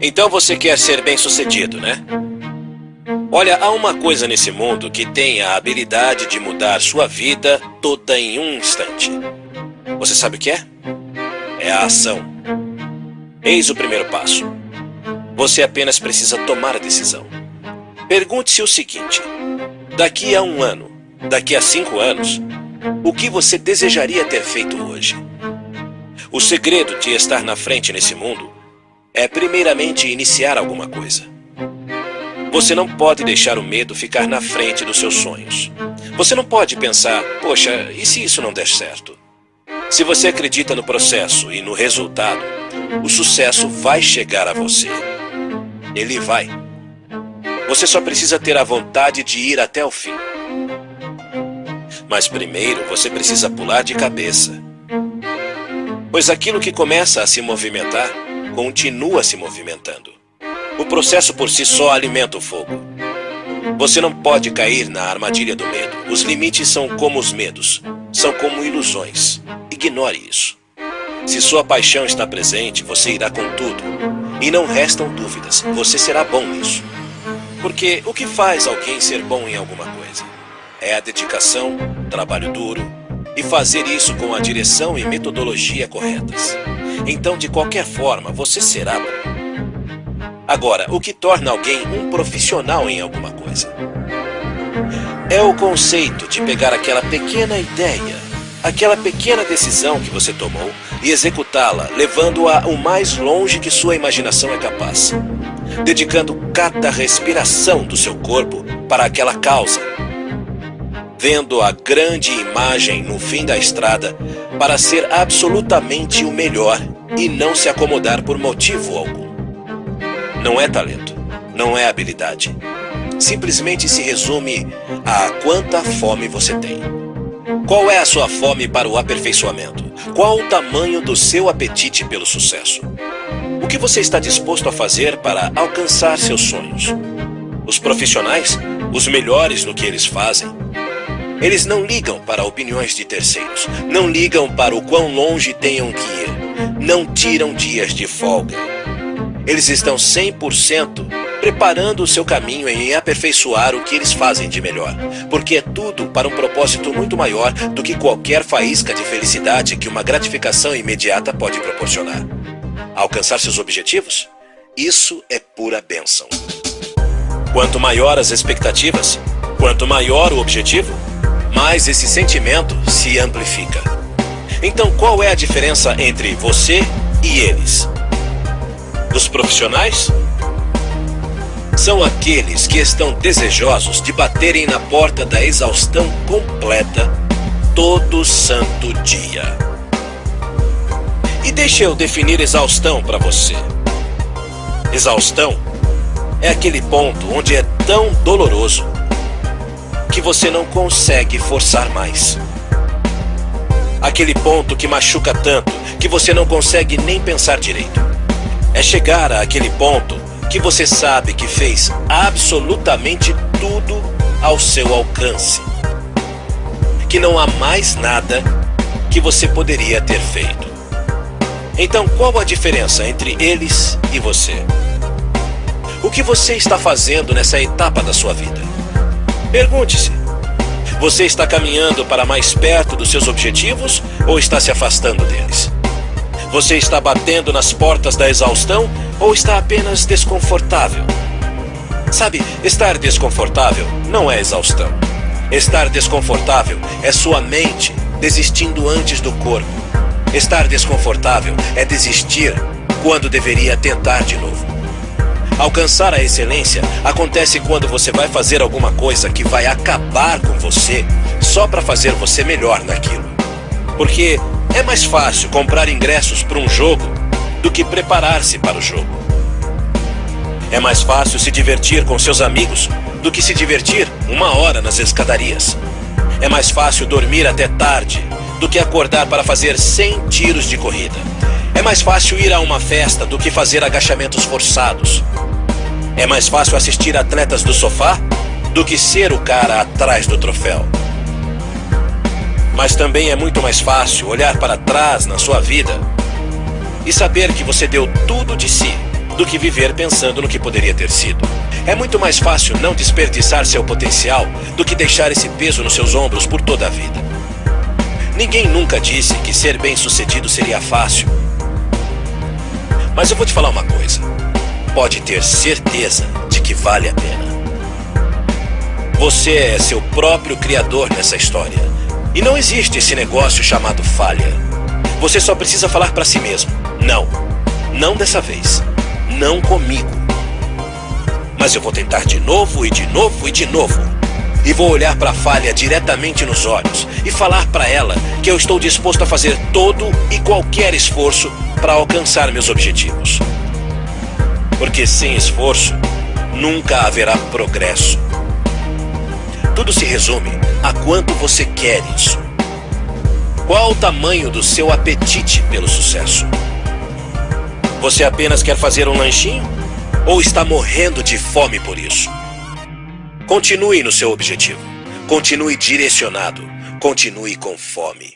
Então você quer ser bem-sucedido, né? Olha, há uma coisa nesse mundo que tem a habilidade de mudar sua vida toda em um instante. Você sabe o que é? É a ação. Eis o primeiro passo. Você apenas precisa tomar a decisão. Pergunte-se o seguinte: daqui a um ano, daqui a cinco anos, o que você desejaria ter feito hoje? O segredo de estar na frente nesse mundo é, primeiramente, iniciar alguma coisa. Você não pode deixar o medo ficar na frente dos seus sonhos. Você não pode pensar, poxa, e se isso não der certo? Se você acredita no processo e no resultado, o sucesso vai chegar a você. Ele vai. Você só precisa ter a vontade de ir até o fim. Mas primeiro você precisa pular de cabeça. Pois aquilo que começa a se movimentar, continua se movimentando. O processo por si só alimenta o fogo. Você não pode cair na armadilha do medo. Os limites são como os medos, são como ilusões. Ignore isso. Se sua paixão está presente, você irá com tudo. E não restam dúvidas, você será bom nisso. Porque o que faz alguém ser bom em alguma coisa? É a dedicação, trabalho duro e fazer isso com a direção e metodologia corretas. Então, de qualquer forma, você será. Agora, o que torna alguém um profissional em alguma coisa? É o conceito de pegar aquela pequena ideia, aquela pequena decisão que você tomou e executá-la, levando-a o mais longe que sua imaginação é capaz dedicando cada respiração do seu corpo para aquela causa. Vendo a grande imagem no fim da estrada para ser absolutamente o melhor e não se acomodar por motivo algum. Não é talento, não é habilidade. Simplesmente se resume a quanta fome você tem. Qual é a sua fome para o aperfeiçoamento? Qual o tamanho do seu apetite pelo sucesso? O que você está disposto a fazer para alcançar seus sonhos? Os profissionais, os melhores no que eles fazem, eles não ligam para opiniões de terceiros, não ligam para o quão longe tenham que ir, não tiram dias de folga. Eles estão 100% preparando o seu caminho em aperfeiçoar o que eles fazem de melhor, porque é tudo para um propósito muito maior do que qualquer faísca de felicidade que uma gratificação imediata pode proporcionar alcançar seus objetivos? Isso é pura bênção. Quanto maior as expectativas, quanto maior o objetivo, mais esse sentimento se amplifica. Então, qual é a diferença entre você e eles? Os profissionais são aqueles que estão desejosos de baterem na porta da exaustão completa todo santo dia. E deixe eu definir exaustão para você. Exaustão é aquele ponto onde é tão doloroso que você não consegue forçar mais. Aquele ponto que machuca tanto que você não consegue nem pensar direito. É chegar a aquele ponto que você sabe que fez absolutamente tudo ao seu alcance. Que não há mais nada que você poderia ter feito. Então, qual a diferença entre eles e você? O que você está fazendo nessa etapa da sua vida? Pergunte-se: você está caminhando para mais perto dos seus objetivos ou está se afastando deles? Você está batendo nas portas da exaustão ou está apenas desconfortável? Sabe, estar desconfortável não é exaustão. Estar desconfortável é sua mente desistindo antes do corpo. Estar desconfortável é desistir quando deveria tentar de novo. Alcançar a excelência acontece quando você vai fazer alguma coisa que vai acabar com você só para fazer você melhor naquilo. Porque é mais fácil comprar ingressos para um jogo do que preparar-se para o jogo. É mais fácil se divertir com seus amigos do que se divertir uma hora nas escadarias. É mais fácil dormir até tarde do que acordar para fazer 100 tiros de corrida. É mais fácil ir a uma festa do que fazer agachamentos forçados. É mais fácil assistir atletas do sofá do que ser o cara atrás do troféu. Mas também é muito mais fácil olhar para trás na sua vida e saber que você deu tudo de si do que viver pensando no que poderia ter sido. É muito mais fácil não desperdiçar seu potencial do que deixar esse peso nos seus ombros por toda a vida. Ninguém nunca disse que ser bem-sucedido seria fácil. Mas eu vou te falar uma coisa. Pode ter certeza de que vale a pena. Você é seu próprio criador nessa história. E não existe esse negócio chamado falha. Você só precisa falar para si mesmo: não, não dessa vez, não comigo. Mas eu vou tentar de novo e de novo e de novo. E vou olhar para a falha diretamente nos olhos e falar para ela que eu estou disposto a fazer todo e qualquer esforço para alcançar meus objetivos. Porque sem esforço, nunca haverá progresso. Tudo se resume a quanto você quer isso. Qual o tamanho do seu apetite pelo sucesso? Você apenas quer fazer um lanchinho? Ou está morrendo de fome por isso? Continue no seu objetivo. Continue direcionado. Continue com fome.